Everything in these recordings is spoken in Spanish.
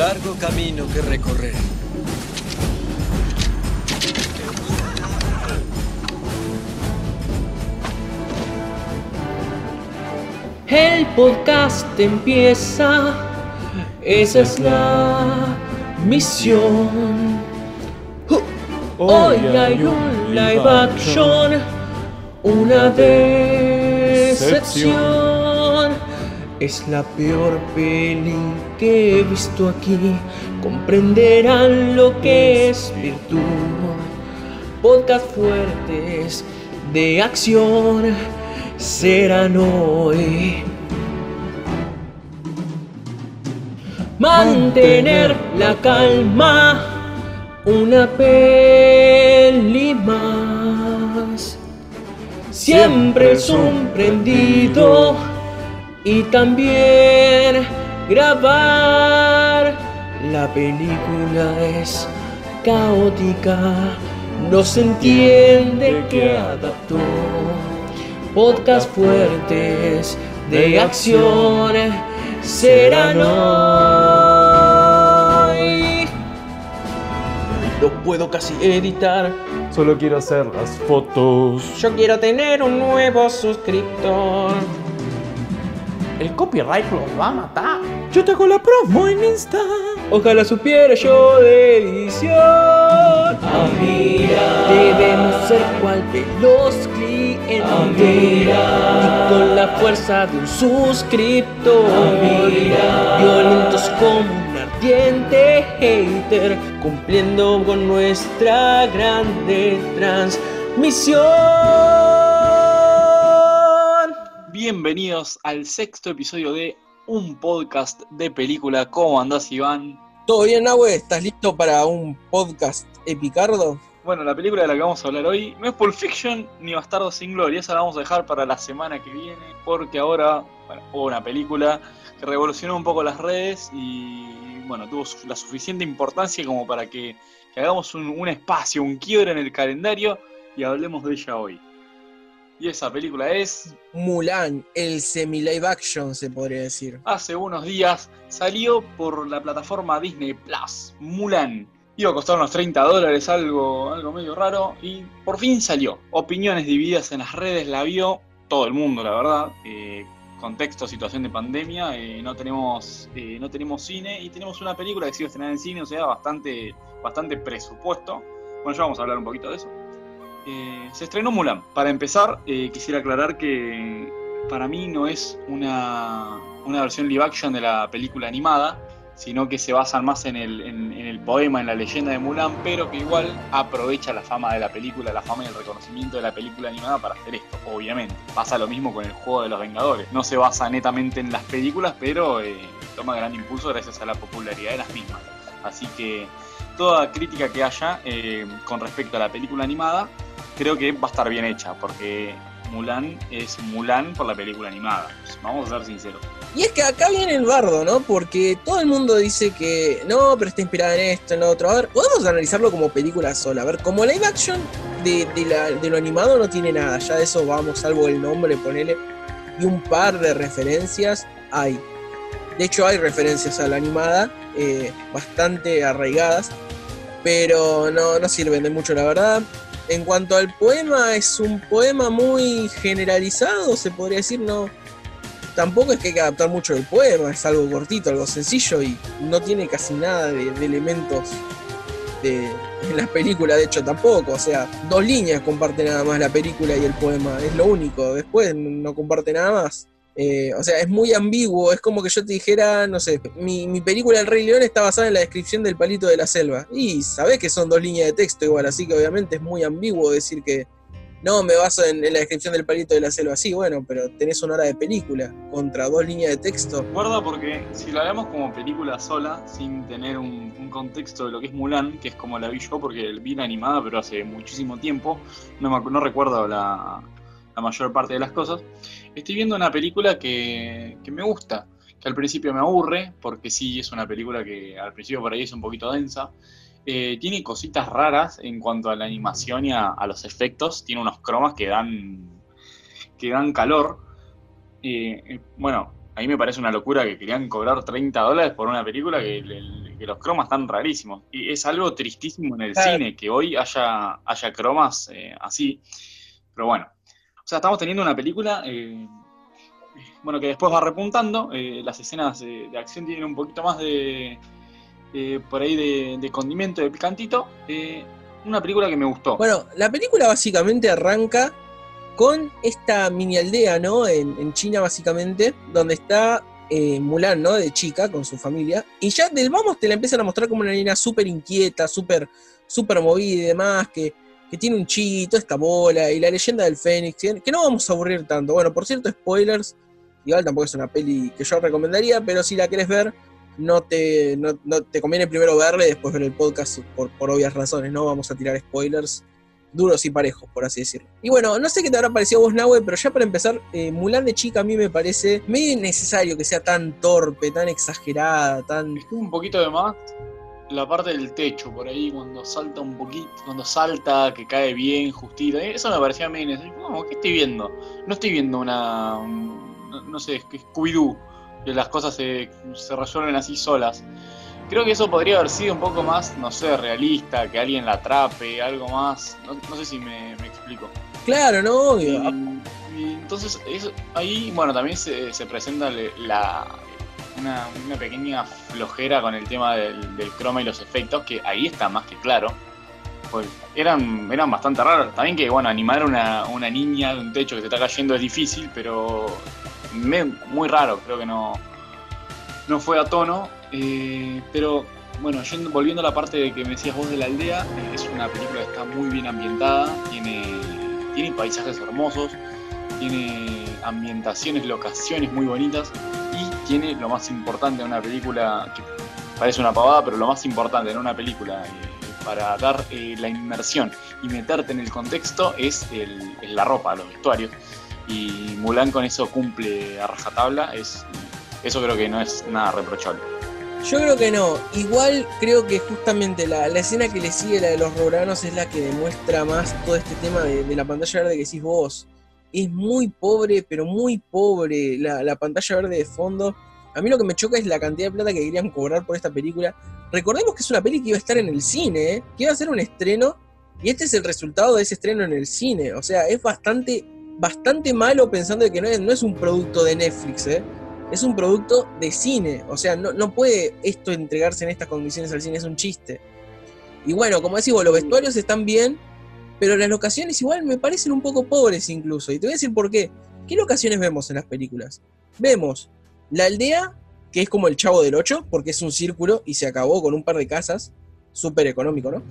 largo camino que recorrer. El podcast empieza, esa es la misión. Hoy hay un live action, una decepción. Es la peor peli que he visto aquí. Comprenderán lo que es virtud. Podcast fuertes de acción serán hoy. Mantener la calma, una peli más. Siempre sorprendido y también grabar. La película es caótica, no se entiende qué adaptó podcast fuertes de acción serán hoy. No puedo casi editar. Solo quiero hacer las fotos. Yo quiero tener un nuevo suscriptor. El copyright lo va a matar. Yo te hago la promo en Insta. Ojalá supiera yo de edición. Amira. Debemos ser cual de los clientes. Y con la fuerza de un suscriptor. Violentos como un ardiente hater. Cumpliendo con nuestra grande transmisión. Bienvenidos al sexto episodio de un podcast de película. ¿Cómo andás, Iván? ¿Todo bien, Nahue? ¿Estás listo para un podcast epicardo? Bueno, la película de la que vamos a hablar hoy no es Pulp Fiction ni Bastardo sin Gloria, esa la vamos a dejar para la semana que viene, porque ahora, bueno, hubo una película que revolucionó un poco las redes y, bueno, tuvo la suficiente importancia como para que, que hagamos un, un espacio, un quiebre en el calendario y hablemos de ella hoy. Y esa película es Mulan, el semi-live action, se podría decir. hace unos días salió por la plataforma Disney Plus, Mulan. Iba a costar unos 30 dólares, algo, algo medio raro, y por fin salió. Opiniones divididas en las redes, la vio todo el mundo, la verdad. Eh, contexto, situación de pandemia, eh, no, tenemos, eh, no tenemos cine y tenemos una película que se iba a estrenar en cine, o sea, bastante, bastante presupuesto. Bueno, ya vamos a hablar un poquito de eso. Eh, se estrenó Mulan. Para empezar, eh, quisiera aclarar que para mí no es una, una versión live action de la película animada, sino que se basan más en el, en- el poema, en la leyenda de Mulan, pero que igual aprovecha la fama de la película, la fama y el reconocimiento de la película animada para hacer esto, obviamente. Pasa lo mismo con el juego de los Vengadores. No se basa netamente en las películas, pero eh, toma gran impulso gracias a la popularidad de las mismas. Así que toda crítica que haya eh, con respecto a la película animada, creo que va a estar bien hecha, porque Mulan es Mulan por la película animada. Vamos a ser sinceros. Y es que acá viene el bardo, ¿no? Porque todo el mundo dice que no, pero está inspirada en esto, en lo otro. A ver, podemos analizarlo como película sola. A ver, como live action de, de lo animado no tiene nada. Ya de eso vamos, salvo el nombre, ponele. Y un par de referencias hay. De hecho, hay referencias a la animada, eh, bastante arraigadas. Pero no, no sirven de mucho, la verdad. En cuanto al poema, es un poema muy generalizado, se podría decir, no. Tampoco es que hay que adaptar mucho del poema, es algo cortito, algo sencillo y no tiene casi nada de, elementos de, en la película, de hecho tampoco. O sea, dos líneas comparte nada más la película y el poema, es lo único. Después no comparte nada más. Eh, o sea, es muy ambiguo, es como que yo te dijera, no sé, mi, película El Rey León está basada en la descripción del palito de la selva. Y sabés que son dos líneas de texto igual, así que obviamente es muy ambiguo decir que no, me baso en, la descripción del palito de la selva. Sí, bueno, pero tenés una hora de película contra dos líneas de texto. Guarda porque si la vemos como película sola, sin tener un, contexto de lo que es Mulan, que es como la vi yo, porque vi la animada, pero hace muchísimo tiempo, no recuerdo la, la mayor parte de las cosas, estoy viendo una película que, que me gusta, que al principio me aburre, porque sí es una película que al principio por ahí es un poquito densa. Eh, tiene cositas raras en cuanto a la animación y a, a los efectos. Tiene unos cromas que dan, que dan calor. Eh, eh, bueno, a mí me parece una locura que querían cobrar 30 dólares por una película que, los cromas están rarísimos. Y es algo tristísimo en el Claro. cine que hoy haya, haya cromas eh, así. Pero bueno. Sea, estamos teniendo una película. eh, bueno, que después va repuntando. eh, las escenas de, acción tienen un poquito más de. eh, por ahí de, de condimento, de picantito. una película que me gustó. Bueno, la película básicamente arranca con esta mini aldea, ¿no? En, China, básicamente, donde está Mulan, ¿no? De chica, con su familia. Y ya del vamos te la empiezan a mostrar como una niña súper inquieta, súper súper movida y demás, que, que tiene un chito, esta bola, y la leyenda del Fénix, que no vamos a aburrir tanto. Bueno, por cierto, spoilers. Igual tampoco es una peli que yo recomendaría, pero si la querés ver, no te, no, no te conviene primero verla y después ver el podcast por, por obvias razones, ¿no? Vamos a tirar spoilers duros y parejos, por así decirlo. Y bueno, no sé qué te habrá parecido a vos, Nahue, pero ya para empezar, eh, Mulan de chica a mí me parece medio innecesario que sea tan torpe, tan exagerada, tan... Estuvo un poquito de más la parte del techo por ahí cuando salta un poquito, cuando salta, que cae bien, justito. eh, Eso me parecía medio innecesario. ¿Cómo? ¿Qué estoy viendo? No estoy viendo una. un- no, no sé, Scooby-Doo, que las cosas se, se resuelven así solas. Creo que eso podría haber sido un poco más, no sé, realista, que alguien la atrape, algo más. No, no sé si me, me explico. Claro, ¿no? Y, Obvio. y entonces eso- ahí, bueno, también se, se presenta la, una, pequeña flojera con el tema del, del croma y los efectos, que ahí está más que claro. Pues eran, eran bastante raros. También que, bueno, animar a una, una niña de un techo que se está cayendo es difícil, pero me- muy raro, creo que no, no fue a tono. eh, pero bueno, volviendo a la parte de que me decías vos de la aldea, eh, es una película que está muy bien ambientada, tiene, tiene paisajes hermosos, tiene ambientaciones, locaciones muy bonitas tiene lo más importante en una película, que parece una pavada, pero lo más importante en una película eh, para dar eh, la inmersión y meterte en el contexto es, es la ropa, los vestuarios. Y Mulan con eso cumple a rajatabla, es, eso creo que no es nada reprochable. Yo creo que no. Igual creo que justamente la, la escena que le sigue, la de los robranos, es la que demuestra más todo este tema de, de la pantalla verde que decís vos. Es muy pobre, pero muy pobre la, la pantalla verde de fondo. A mí lo que me choca es la cantidad de plata que querían cobrar por esta película. Recordemos que es una peli que iba a estar en el cine, ¿eh? que iba a ser un estreno, y este es el resultado de ese estreno en el cine. O sea, es bastante, bastante malo pensando que no es, no es un producto de Netflix, ¿eh? es un producto de cine. O sea, no, no puede esto entregarse en estas condiciones al cine, es un chiste. Y bueno, como decís vos, los vestuarios están bien, pero las locaciones igual me parecen un poco pobres incluso. Y te voy a decir por qué. ¿Qué locaciones vemos en las películas? Vemos la aldea, que es como el chavo del 8, porque es un círculo y se acabó con un par de casas, súper económico, ¿no?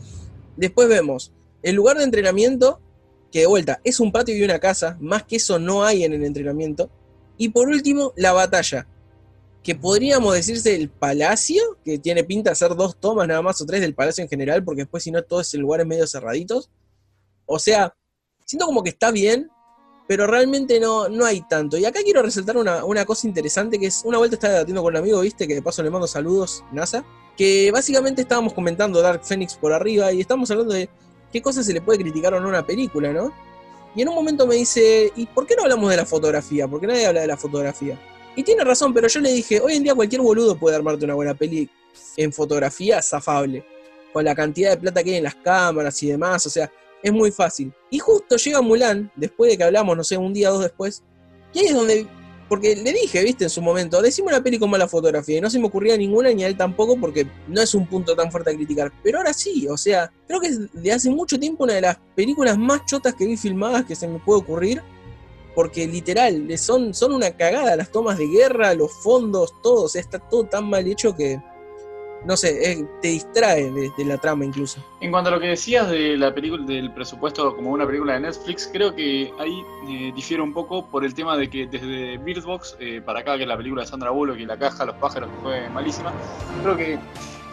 Después vemos el lugar de entrenamiento, que de vuelta es un patio y una casa, más que eso no hay en el entrenamiento. Y por último, la batalla, que podríamos decirse el palacio, que tiene pinta de ser dos tomas nada más o tres del palacio en general, porque después si no todo es en lugares medio cerraditos. O sea, siento como que está bien, pero realmente no, no hay tanto. Y acá quiero resaltar una, una cosa interesante, que es una vuelta estaba debatiendo con un amigo, viste, que de paso le mando saludos, NASA, que básicamente estábamos comentando Dark Phoenix por arriba y estamos hablando de qué cosas se le puede criticar o no a una película, ¿no? Y en un momento me dice, ¿y por qué no hablamos de la fotografía? Porque nadie habla de la fotografía. Y tiene razón, pero yo le dije, hoy en día cualquier boludo puede armarte una buena peli en fotografía zafable. Con la cantidad de plata que hay en las cámaras y demás, o sea, es muy fácil. Y justo llega Mulan, después de que hablamos, no sé, un día o dos después, y ahí es donde, porque le dije, viste, en su momento, decime una peli con mala fotografía, y no se me ocurría ninguna, ni a él tampoco, porque no es un punto tan fuerte a criticar. Pero ahora sí, o sea, creo que es de hace mucho tiempo una de las películas más chotas que vi filmadas que se me puede ocurrir, porque literal, son, son una cagada las tomas de guerra, los fondos, todo, o sea, está todo tan mal hecho que, no sé, es- te distrae de, la trama incluso. En cuanto a lo que decías de la película, del presupuesto como una película de Netflix, creo que ahí eh, difiere un poco por el tema de que desde Bird Box eh, para acá, que es la película de Sandra Bullock y La Caja, Los Pájaros, que fue malísima, creo que,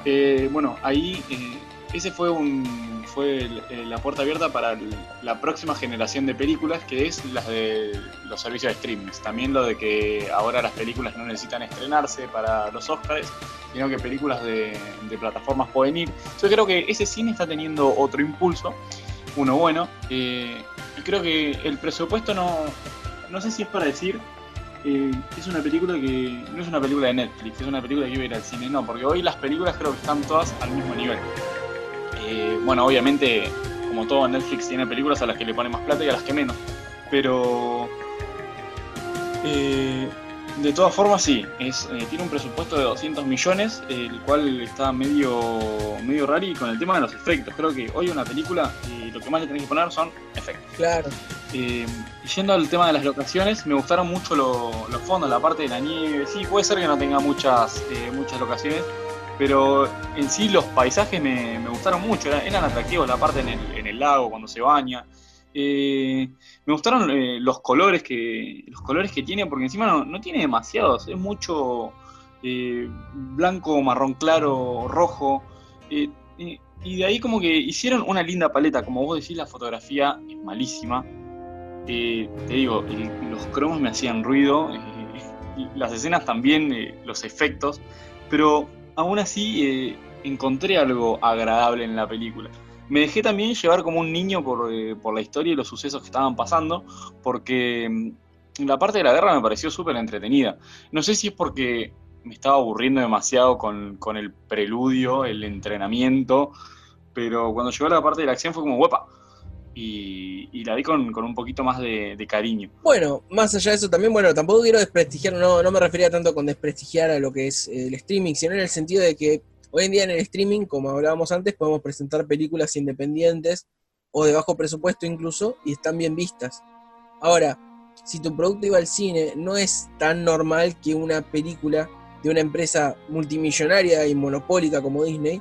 eh, bueno, ahí eh, ese fue un fue eh, la puerta abierta para la próxima generación de películas, que es las de los servicios de streaming. También lo de que ahora las películas no necesitan estrenarse para los Oscars, sino que películas de, de plataformas pueden ir. Yo creo que ese cine está teniendo otro impulso, uno bueno, eh, y creo que el presupuesto no, no sé si es para decir eh, es una película que no es una película de Netflix, es una película que iba a ir al cine, no, porque hoy las películas creo que están todas al mismo nivel. Eh, bueno, obviamente, como todo Netflix tiene películas a las que le pone más plata y a las que menos, pero eh, de todas formas sí, es, eh, tiene un presupuesto de 200 millones, el cual está medio, medio raro y con el tema de los efectos. Creo que hoy una película y lo que más le tenés que poner son efectos. Claro. Eh, yendo al tema de las locaciones, me gustaron mucho lo- los fondos, la parte de la nieve. Sí, puede ser que no tenga muchas, eh, muchas locaciones, pero en sí los paisajes me, gustaron mucho, eran, atractivos, la parte en el, lago cuando se baña. Eh, me gustaron eh, los colores que los colores que tiene, porque encima no, no tiene demasiados, es mucho eh, blanco, marrón claro, rojo. y de ahí como que hicieron una linda paleta, como vos decís, la fotografía es malísima. Te digo, los cromos me hacían ruido, las escenas también, los efectos, pero aún así eh, encontré algo agradable en la película. Me dejé también llevar como un niño por, eh, por la historia y los sucesos que estaban pasando, porque mm, la parte de la guerra me pareció súper entretenida. No sé si es porque me estaba aburriendo demasiado con, con el preludio, el entrenamiento, pero cuando llegó la parte de la acción fue como, huepa, y, la vi con, un poquito más de, cariño. Bueno, más allá de eso también, bueno, tampoco quiero desprestigiar, no, no me refería tanto con desprestigiar a lo que es el streaming, sino en el sentido de que hoy en día en el streaming, como hablábamos antes, podemos presentar películas independientes o de bajo presupuesto incluso, y están bien vistas. Ahora, si tu producto iba al cine, no es tan normal que una película de una empresa multimillonaria y monopólica como Disney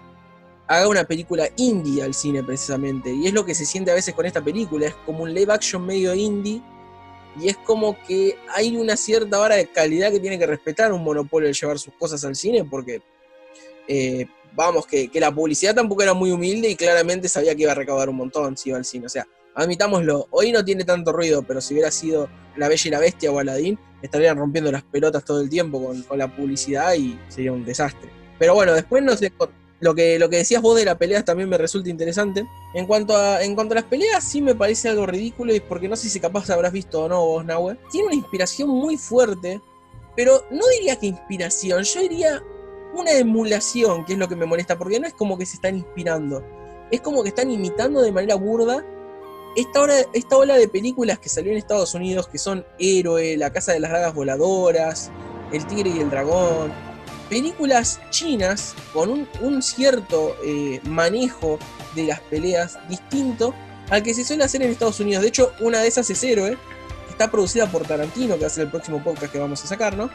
haga una película indie al cine precisamente. Y es lo que se siente a veces con esta película, es como un live action medio indie y es como que hay una cierta vara de calidad que tiene que respetar un monopolio de llevar sus cosas al cine, porque eh, vamos, que, que la publicidad tampoco era muy humilde y claramente sabía que iba a recaudar un montón si iba al cine. O sea, admitámoslo, hoy no tiene tanto ruido, pero si hubiera sido La Bella y la Bestia o Aladdin, estarían rompiendo las pelotas todo el tiempo con, con la publicidad y sería un desastre. Pero bueno, después no sé. Lo que, lo que decías vos de las peleas también me resulta interesante. En cuanto, a, en cuanto a las peleas, sí me parece algo ridículo, y porque no sé si capaz habrás visto o no vos, Nahue. Tiene una inspiración muy fuerte, pero no diría que inspiración, yo diría una emulación, que es lo que me molesta, porque no es como que se están inspirando, es como que están imitando de manera burda esta, hora, esta ola de películas que salió en Estados Unidos, que son Héroe, La Casa de las Dragas Voladoras, El Tigre y el Dragón, películas chinas con un, cierto eh, manejo de las peleas distinto al que se suele hacer en Estados Unidos. De hecho, una de esas es Héroe, que está producida por Tarantino, que va a ser el próximo podcast que vamos a sacar, ¿no?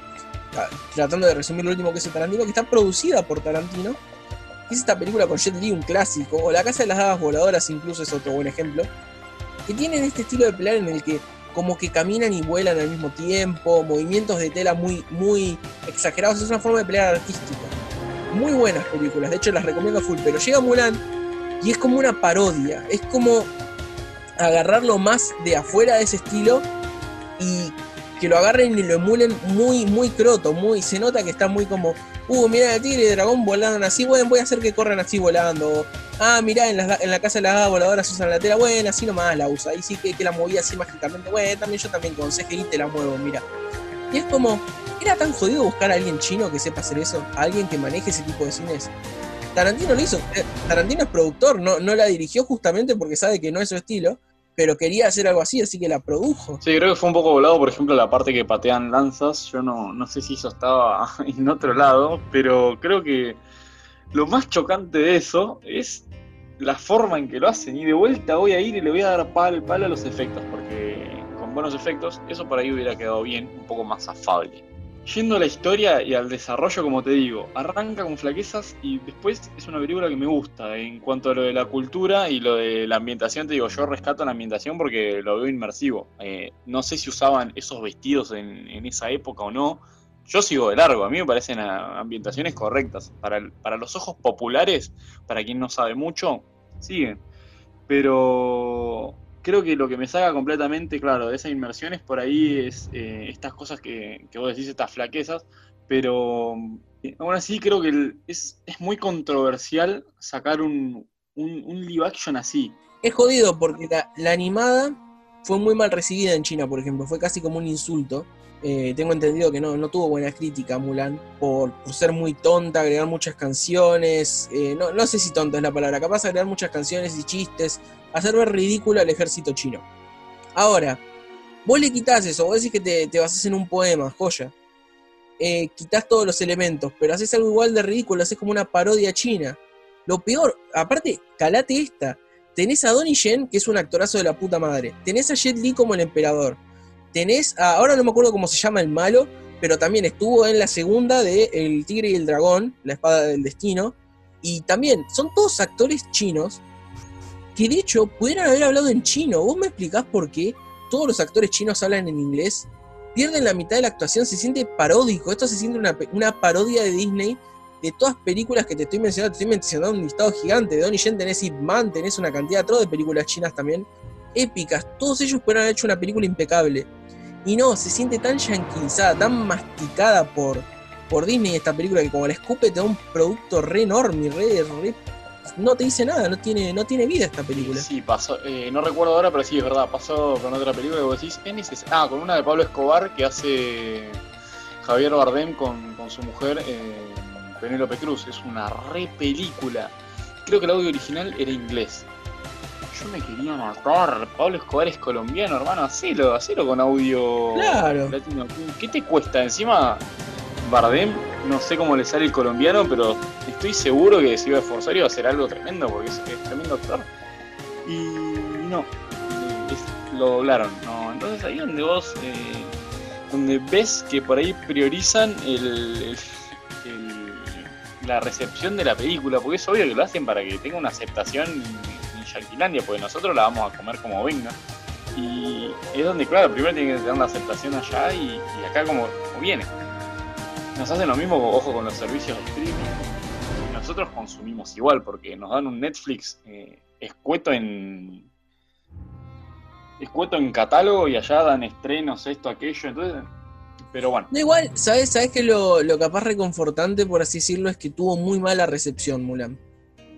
Ah, Tratando de resumir lo último que hizo Tarantino, que está producida por Tarantino. que Es esta película con Jet Li, un clásico, o La Casa de las Dagas Voladoras incluso es otro buen ejemplo, que tienen este estilo de pelear en el que como que caminan y vuelan al mismo tiempo, movimientos de tela muy, muy exagerados, es una forma de pelear artística. Muy buenas películas, de hecho las recomiendo full, pero llega Mulan y es como una parodia, es como agarrarlo más de afuera de ese estilo y que lo agarren y lo emulen muy, muy croto, muy, se nota que está muy como, uh, mira el tigre y el dragón volando así, bueno, voy a hacer que corran así volando. Ah, mirá, en la, en la casa de las voladoras usan la tela, bueno, así nomás la usa. Ahí sí que, la movía así mágicamente, bueno, también yo también con CGI te la muevo, mira. Y es como, ¿era tan jodido buscar a alguien chino que sepa hacer eso? ¿A alguien que maneje ese tipo de cines? Tarantino lo hizo, eh, Tarantino es productor, no, la dirigió justamente porque sabe que no es su estilo, pero quería hacer algo así, así que la produjo. Sí, creo que fue un poco volado, por ejemplo, la parte que patean lanzas. Yo no sé si eso estaba en otro lado, pero creo que lo más chocante de eso es la forma en que lo hacen. Y de vuelta voy a ir y le voy a dar palo, palo a los efectos, porque con buenos efectos eso por ahí hubiera quedado bien, un poco más afable. Yendo a la historia y al desarrollo, como te digo, arranca con flaquezas y después es una película que me gusta. En cuanto a lo de la cultura y lo de la ambientación, te digo, yo rescato la ambientación porque lo veo inmersivo. Eh, no sé si usaban esos vestidos en, en, esa época o no. Yo sigo de largo, a mí me parecen ambientaciones correctas. Para, para los ojos populares, para quien no sabe mucho, siguen. Pero creo que lo que me saca completamente, claro, de esa inmersión es por ahí es eh, estas cosas que, que, vos decís, estas flaquezas, pero eh, aún así creo que es, es, muy controversial sacar un, un, un, live action así. Es jodido porque la, la, animada fue muy mal recibida en China, por ejemplo, fue casi como un insulto. Eh, tengo entendido que no, no tuvo buena crítica Mulan por, por ser muy tonta, agregar muchas canciones. eh, no, no sé si tonta es la palabra, capaz de agregar muchas canciones y chistes, hacer ver ridículo al ejército chino. Ahora, vos le quitas eso, vos decís que te, te basás en un poema, joya. Eh, quitas todos los elementos, pero haces algo igual de ridículo, haces como una parodia china. Lo peor, aparte, calate esta. Tenés a Donnie Yen, que es un actorazo de la puta madre. Tenés a Jet Li como el emperador. Tenés a, ahora no me acuerdo cómo se llama el malo, pero también estuvo en la segunda de El Tigre y el Dragón, La Espada del Destino. Y también son todos actores chinos que de hecho pudieran haber hablado en chino. ¿Vos me explicás por qué todos los actores chinos hablan en inglés? Pierden la mitad de la actuación, se siente paródico. Esto se siente una, parodia de Disney de todas películas que te estoy mencionando. Te estoy mencionando un listado gigante. De Donnie Yen tenés Ip tenés una cantidad de películas chinas también. Épicas. Todos ellos pudieran haber hecho una película impecable. Y no, se siente tan yanquilizada, tan masticada por, por Disney esta película que como la escupe te da un producto re enorme, re, re- no te dice nada, no tiene, no tiene vida esta película. Sí, pasó, eh, no recuerdo ahora, pero sí, es verdad, pasó con otra película que vos decís, es neces- Ah, con una de Pablo Escobar que hace Javier Bardem con, con su mujer eh, Penélope Cruz. Es una re película. Creo que el audio original era inglés. Yo me quería matar. Pablo Escobar es colombiano, hermano. Hacelo, hacelo con audio Claro. latino. ¿Qué te cuesta? Encima, Bardem, no sé cómo le sale el colombiano, pero estoy seguro que se iba a esforzar y iba a hacer algo tremendo, porque es, es tremendo actor. Y no, es- lo doblaron. ¿no? Entonces ahí donde vos, eh, donde ves que por ahí priorizan el, el- la recepción de la película, porque es obvio que lo hacen para que tenga una aceptación Yanquilandia, porque nosotros la vamos a comer como venga. Y es donde, claro, primero tiene que tener la aceptación allá y, acá como, viene. Nos hacen lo mismo, ojo, con los servicios de streaming. Nosotros consumimos igual, porque nos dan un Netflix eh, escueto en. escueto en catálogo y allá dan estrenos, esto, aquello, entonces. Pero bueno, No, igual, ¿sabes, ¿sabes que lo, lo capaz reconfortante, por así decirlo, es que tuvo muy mala recepción Mulan?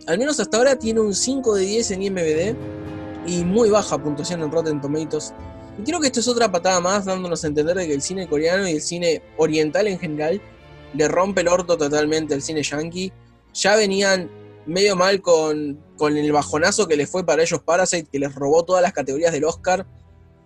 Al menos hasta ahora tiene un 5 de 10 en IMBD y muy baja puntuación en Rotten Tomatoes. Y creo que esto es otra patada más, dándonos a entender de que el cine coreano y el cine oriental en general le rompe el orto totalmente al cine yankee. Ya venían medio mal con, con el bajonazo que les fue para ellos Parasite, que les robó todas las categorías del Oscar.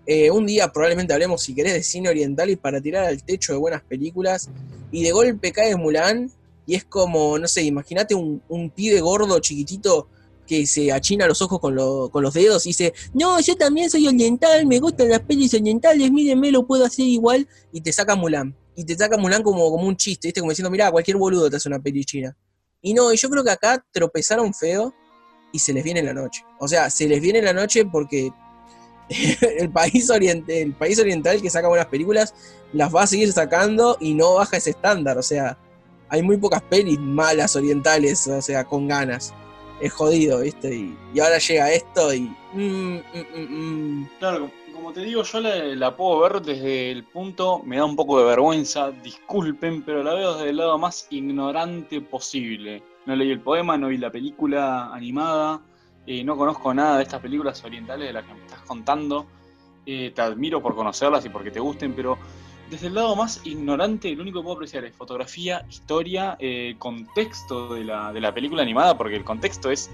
Eh, un día probablemente hablemos, si querés, de cine oriental y para tirar al techo de buenas películas. Y de golpe cae Mulan y es como, no sé, imagínate un, un pibe gordo chiquitito que se achina los ojos con, lo- con los dedos y dice, no, yo también soy oriental, me gustan las pelis orientales, mírenme, lo puedo hacer igual. Y te saca Mulan. Y te saca Mulan como, como un chiste, ¿viste? Como diciendo, mirá, cualquier boludo te hace una peli china. Y no, yo creo que acá tropezaron feo y se les viene la noche. O sea, se les viene la noche porque el país, oriente, el país oriental que saca buenas películas las va a seguir sacando y no baja ese estándar. O sea, hay muy pocas pelis malas orientales, o sea, con ganas. Es jodido, ¿viste? Y, ahora llega esto y... mm, mm, mm. Claro, como- te digo, yo la, la puedo ver desde el punto, me da un poco de vergüenza, disculpen, pero la veo desde el lado más ignorante posible. No leí el poema, no vi la película animada, eh, no conozco nada de estas películas orientales de las que me estás contando. Eh, te admiro por conocerlas y porque te gusten, pero desde el lado más ignorante, lo único que puedo apreciar es fotografía, historia, eh, contexto de la, de la película animada, porque el contexto es,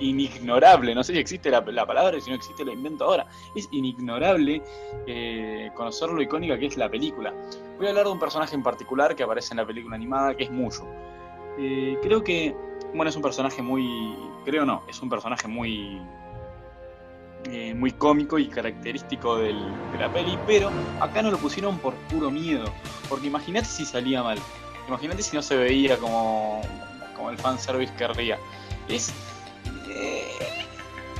inignorable. No sé si existe la, la palabra, si no existe la invento ahora. Es inignorable eh, conocer lo icónica que es la película. Voy a hablar de un personaje en particular que aparece en la película animada, que es Mushu. Eh, creo que, bueno, es un personaje muy. Creo no, es un personaje muy. Eh, muy cómico y característico del- de la peli, pero acá no lo pusieron por puro miedo. Porque imagínate si salía mal. Imagínate si no se veía como, como el fanservice querría. Es. eh,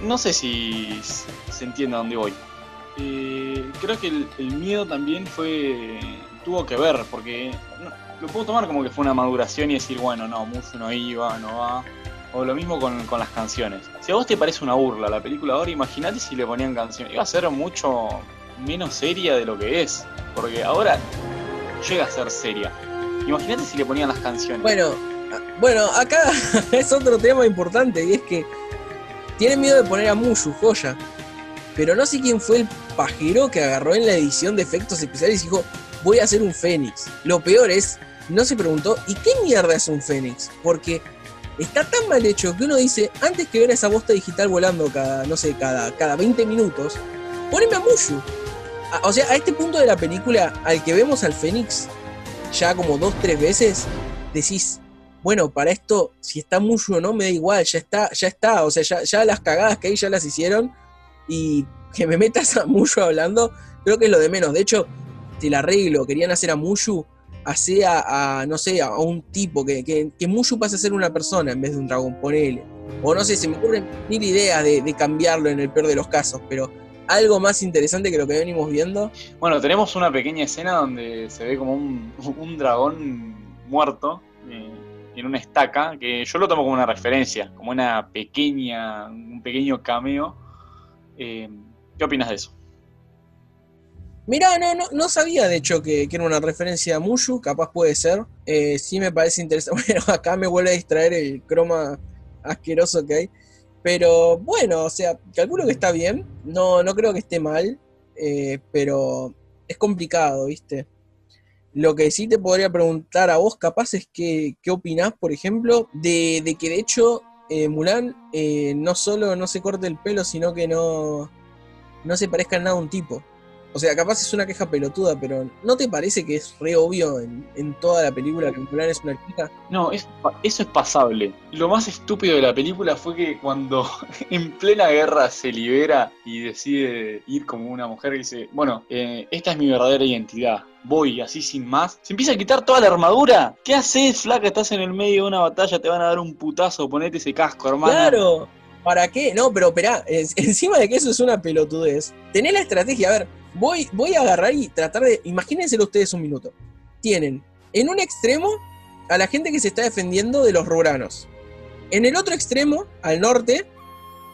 no sé si se entiende a dónde voy. Eh, creo que el, miedo también fue. tuvo que ver, porque lo puedo tomar como que fue una maduración y decir, bueno, no, Mushu no iba, no va. O lo mismo con, con las canciones. Si a vos te parece una burla la película ahora, imagínate si le ponían canciones. Iba a ser mucho menos seria de lo que es. Porque ahora llega a ser seria. Imagínate si le ponían las canciones. Bueno, bueno, acá es otro tema importante y es que tienen miedo de poner a Mushu, joya. Pero no sé quién fue el pajero que agarró en la edición de efectos especiales y dijo, voy a hacer un fénix. Lo peor es, no se preguntó, ¿y qué mierda es un fénix? Porque está tan mal hecho que uno dice, antes que ver esa bosta digital volando cada, no sé, cada, cada 20 minutos, poneme a Mushu. O sea, a este punto de la película, al que vemos al Fénix, ya como dos, tres veces, decís, bueno, para esto, si está Mushu o no, me da igual, ya está, ya está. O sea, ya, las cagadas que hay ya las hicieron. Y que me metas a Mushu hablando, creo que es lo de menos. De hecho, te la arreglo, querían hacer a Mushu, hacer a, no sé, a un tipo, que, que, que pase a ser una persona en vez de un dragón, ponele. O no sé, se me ocurren mil ideas de, de cambiarlo en el peor de los casos, pero algo más interesante que lo que venimos viendo. Bueno, tenemos una pequeña escena donde se ve como un, un dragón muerto eh, en una estaca, que yo lo tomo como una referencia, como una pequeña, un pequeño cameo. Eh, ¿Qué opinas de eso? Mirá, no, no, no sabía de hecho que, que era una referencia a Mushu, capaz puede ser. Eh, sí me parece interesante. Bueno, acá me vuelve a distraer el croma asqueroso que hay. Pero bueno, o sea, calculo que está bien. No, no creo que esté mal. eh, pero es complicado, ¿viste? Lo que sí te podría preguntar a vos, capaz, es que, qué opinás, por ejemplo, de, de que de hecho eh, Mulan no solo no se corte el pelo, sino que no, no se parezca en nada a un tipo. O sea, capaz es una queja pelotuda, pero ¿no te parece que es re obvio en, en toda la película que Mulan es una chica? No, es, eso es pasable. Lo más estúpido de la película fue que cuando en plena guerra se libera y decide ir como una mujer y dice, bueno, eh, esta es mi verdadera identidad, voy así sin más, se empieza a quitar toda la armadura. ¿Qué haces, flaca? Estás en el medio de una batalla, te van a dar un putazo, ponete ese casco, hermano. Claro, ¿para qué? No, pero esperá, es- encima de que eso es una pelotudez, tenés la estrategia, a ver, voy, voy a agarrar y tratar de, imagínenselo ustedes un minuto. Tienen en un extremo a la gente que se está defendiendo de los ruranos. En el otro extremo, al norte,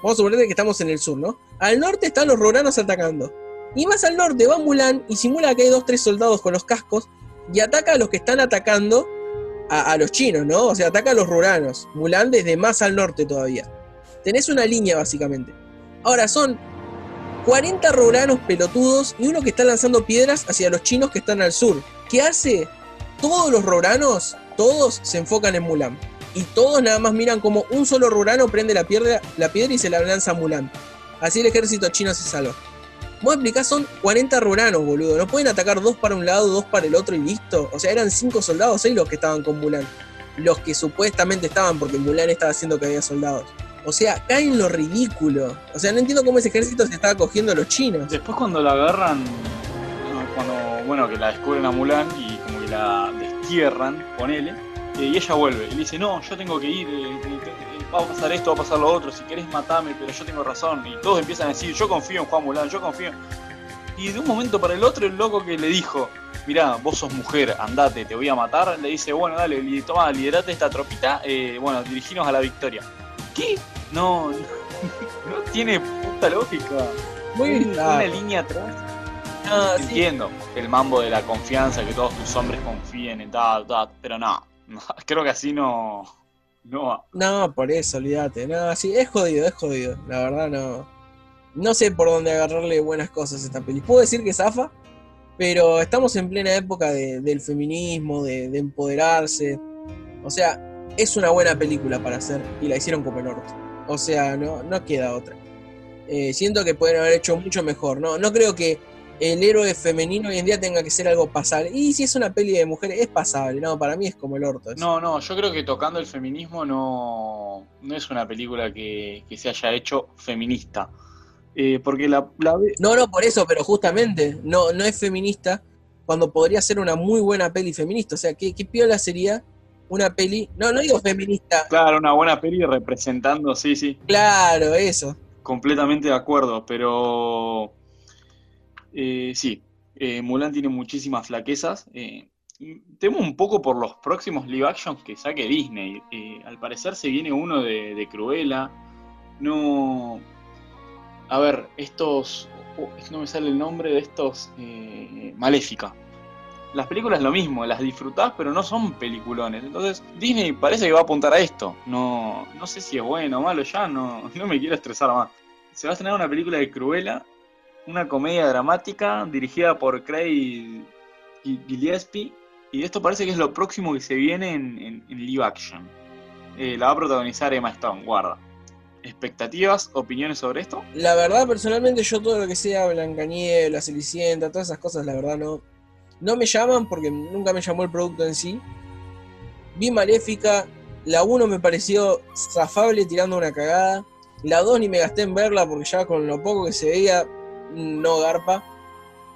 vamos a suponer que estamos en el sur, ¿no? Al norte están los ruranos atacando. Y más al norte va Mulan y simula que hay dos, tres soldados con los cascos y ataca a los que están atacando a, a los chinos, ¿no? O sea, ataca a los ruranos. Mulan desde más al norte todavía. Tenés una línea básicamente. Ahora son 40 ruranos pelotudos y uno que está lanzando piedras hacia los chinos que están al sur. ¿Qué hace? Todos los ruranos, todos se enfocan en Mulan. Y todos nada más miran como un solo rurano prende la piedra, la piedra y se la lanza a Mulan. Así el ejército chino se salva. Vos explicás, son 40 ruranos, boludo. No pueden atacar dos para un lado, dos para el otro y listo. O sea, eran 5 soldados, 6 los que estaban con Mulan. Los que supuestamente estaban porque Mulan estaba haciendo que había soldados. O sea, caen en lo ridículo. O sea, no entiendo cómo ese ejército se estaba cogiendo a los chinos. Después cuando la agarran, cuando, bueno, que la descubren a Mulan y como que la destierran, ponele, eh, y ella vuelve y le dice, no, yo tengo que ir, eh, eh, va a pasar esto, va a pasar lo otro, si querés matame, pero yo tengo razón. Y todos empiezan a decir, yo confío en Juan Mulan, yo confío. Y de un momento para el otro, el loco que le dijo, mirá, vos sos mujer, andate, te voy a matar, le dice, bueno, dale, toma, liderate esta tropita, eh, bueno, dirigimos a la victoria. ¿Qué? No, no, no tiene puta lógica. Muy una línea atrás. Ah, sí. Entiendo el mambo de la confianza, que todos tus hombres confíen en tal, tal, pero no, no, creo que así no, no va. No, por eso, olvídate. No, sí, es jodido, es jodido. La verdad, no. No sé por dónde agarrarle buenas cosas a esta peli. Puedo decir que zafa, pero estamos en plena época de- del feminismo, de, de empoderarse. O sea, es una buena película para hacer y la hicieron como el orto. O sea, no, no queda otra. Eh, siento que pueden haber hecho mucho mejor. No, no creo que el héroe femenino hoy en día tenga que ser algo pasable. Y si es una peli de mujeres, es pasable. No, para mí es como el orto. eso. No, no, yo creo que tocando el feminismo no, no es una película que, que se haya hecho feminista. Eh, porque la, No, no, por eso, pero justamente no, no es feminista cuando podría ser una muy buena peli feminista. O sea, ¿qué, qué piola sería una peli? No, no digo feminista. Claro, una buena peli representando, sí, sí, Claro, eso. completamente de acuerdo, pero eh, sí, eh, Mulan tiene muchísimas flaquezas. eh, temo un poco por los próximos live actions que saque Disney. Eh, al parecer se viene uno de, de Cruella. No. A ver, estos. oh, no me sale el nombre de estos. Maléfica. Las películas lo mismo, las disfrutás, pero no son peliculones. Entonces, Disney parece que va a apuntar a esto. No, no sé si es bueno o malo, ya no, no me quiero estresar más. Se va a estrenar una película de Cruella, una comedia dramática dirigida por Craig Gil- Gillespie. Y esto parece que es lo próximo que se viene en, live action. Eh, la va a protagonizar Emma Stone, guarda. ¿Expectativas, opiniones sobre esto? La verdad, personalmente, yo todo lo que sea Blancanieves, Cenicienta, todas esas cosas, la verdad no, no me llaman porque nunca me llamó el producto en sí. Vi Maléfica, la 1 me pareció zafable tirando una cagada. La 2 ni me gasté en verla porque ya con lo poco que se veía, no garpa.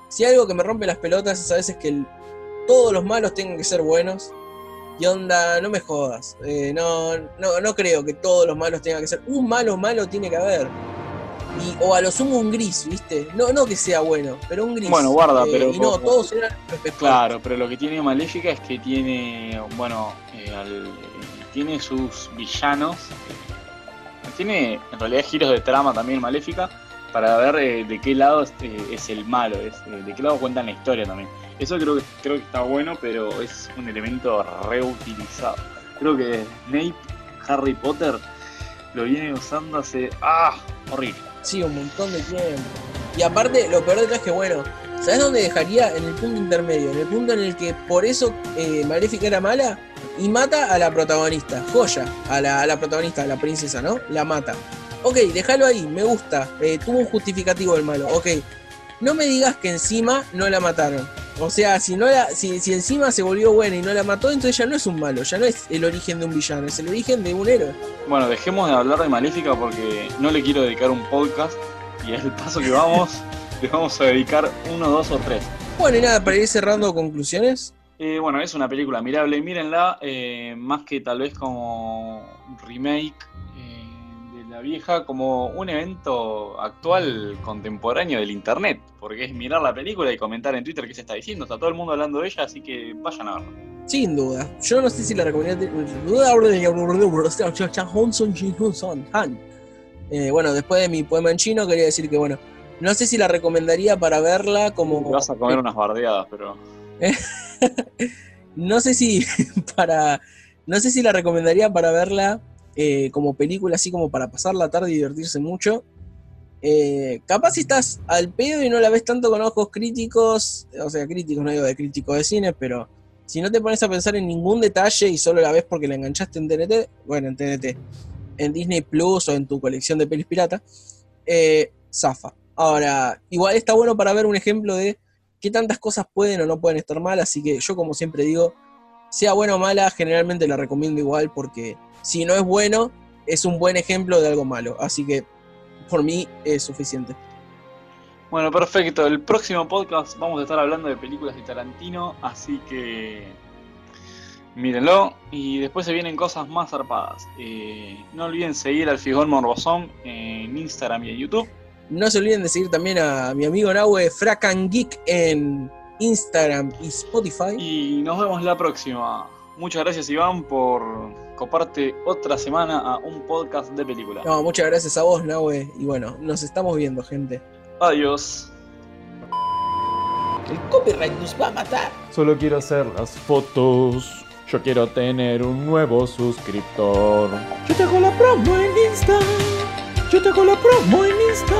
Si hay algo que me rompe las pelotas es a veces que todos los malos tengan que ser buenos. Y onda, no me jodas. Eh, no, no, no creo que todos los malos tengan que ser. Un malo malo tiene que haber. Y, o a lo sumo un gris, ¿viste? No, no que sea bueno, pero un gris. Bueno, guarda, pero Y no, como- todos eran. Claro, pero lo que tiene Maléfica es que tiene, bueno, eh, al- eh, tiene sus villanos, eh, tiene en realidad giros de trama también Maléfica para ver eh, de qué lado es, eh, es el malo, es, eh, de qué lado cuentan la historia también. Eso creo que creo que está bueno, pero es un elemento reutilizado. Creo que Snape, Harry Potter, lo viene usando hace ah horrible. Sí, un montón de tiempo. Y aparte, lo peor de es que, bueno, ¿sabes dónde dejaría? En el punto intermedio, en el punto en el que por eso eh, Maléfica era mala y mata a la protagonista, joya, a la, a la protagonista, a la princesa, ¿no? La mata. Ok, déjalo ahí, me gusta, eh, tuvo un justificativo el malo, ok. No me digas que encima no la mataron. O sea, si, no la, si, si encima se volvió buena y no la mató, entonces ya no es un malo, ya no es el origen de un villano, es el origen de un héroe. Bueno, dejemos de hablar de Maléfica porque no le quiero dedicar un podcast y al paso que vamos, le vamos a dedicar uno, dos o tres. Bueno, y nada, para ir cerrando conclusiones, Eh, bueno, es una película mirable, mírenla, eh, más que tal vez como remake la vieja, como un evento actual, contemporáneo del internet, porque es mirar la película y comentar en Twitter qué se está diciendo, está todo el mundo hablando de ella, así que vayan a verla. Sin duda. Yo no sé si la recomendaría. Eh, bueno, después de mi poema en chino, quería decir que, bueno, no sé si la recomendaría para verla como. Te vas a comer unas bardeadas, pero... No sé si para. No sé si la recomendaría para verla eh, como película, así como para pasar la tarde y divertirse mucho. Eh, capaz si estás al pedo y no la ves tanto con ojos críticos, o sea, críticos, no digo de crítico de cine, pero si no te pones a pensar en ningún detalle y solo la ves porque la enganchaste en TNT, bueno, en TNT, en Disney Plus o en tu colección de pelis pirata, eh, zafa. Ahora, igual está bueno para ver un ejemplo de qué tantas cosas pueden o no pueden estar mal, así que yo como siempre digo, sea buena o mala, generalmente la recomiendo igual porque si no es bueno, es un buen ejemplo de algo malo, así que por mí es suficiente. Bueno, perfecto. El próximo podcast vamos a estar hablando de películas de Tarantino, así que mírenlo. Y después se vienen cosas más zarpadas. Eh, no olviden seguir al Fijón Morbosón en Instagram y en YouTube. No se olviden de seguir también a mi amigo Nahue Fracan Geek en Instagram y Spotify. Y nos vemos la próxima. Muchas gracias Iván por coparte otra semana a un podcast de película. No, muchas gracias a vos, Nahue. Y bueno, nos estamos viendo, gente. Adiós. El copyright nos va a matar. Solo quiero hacer las fotos. Yo quiero tener un nuevo suscriptor. Yo te hago la promo en Insta. Yo te hago la promo en Insta.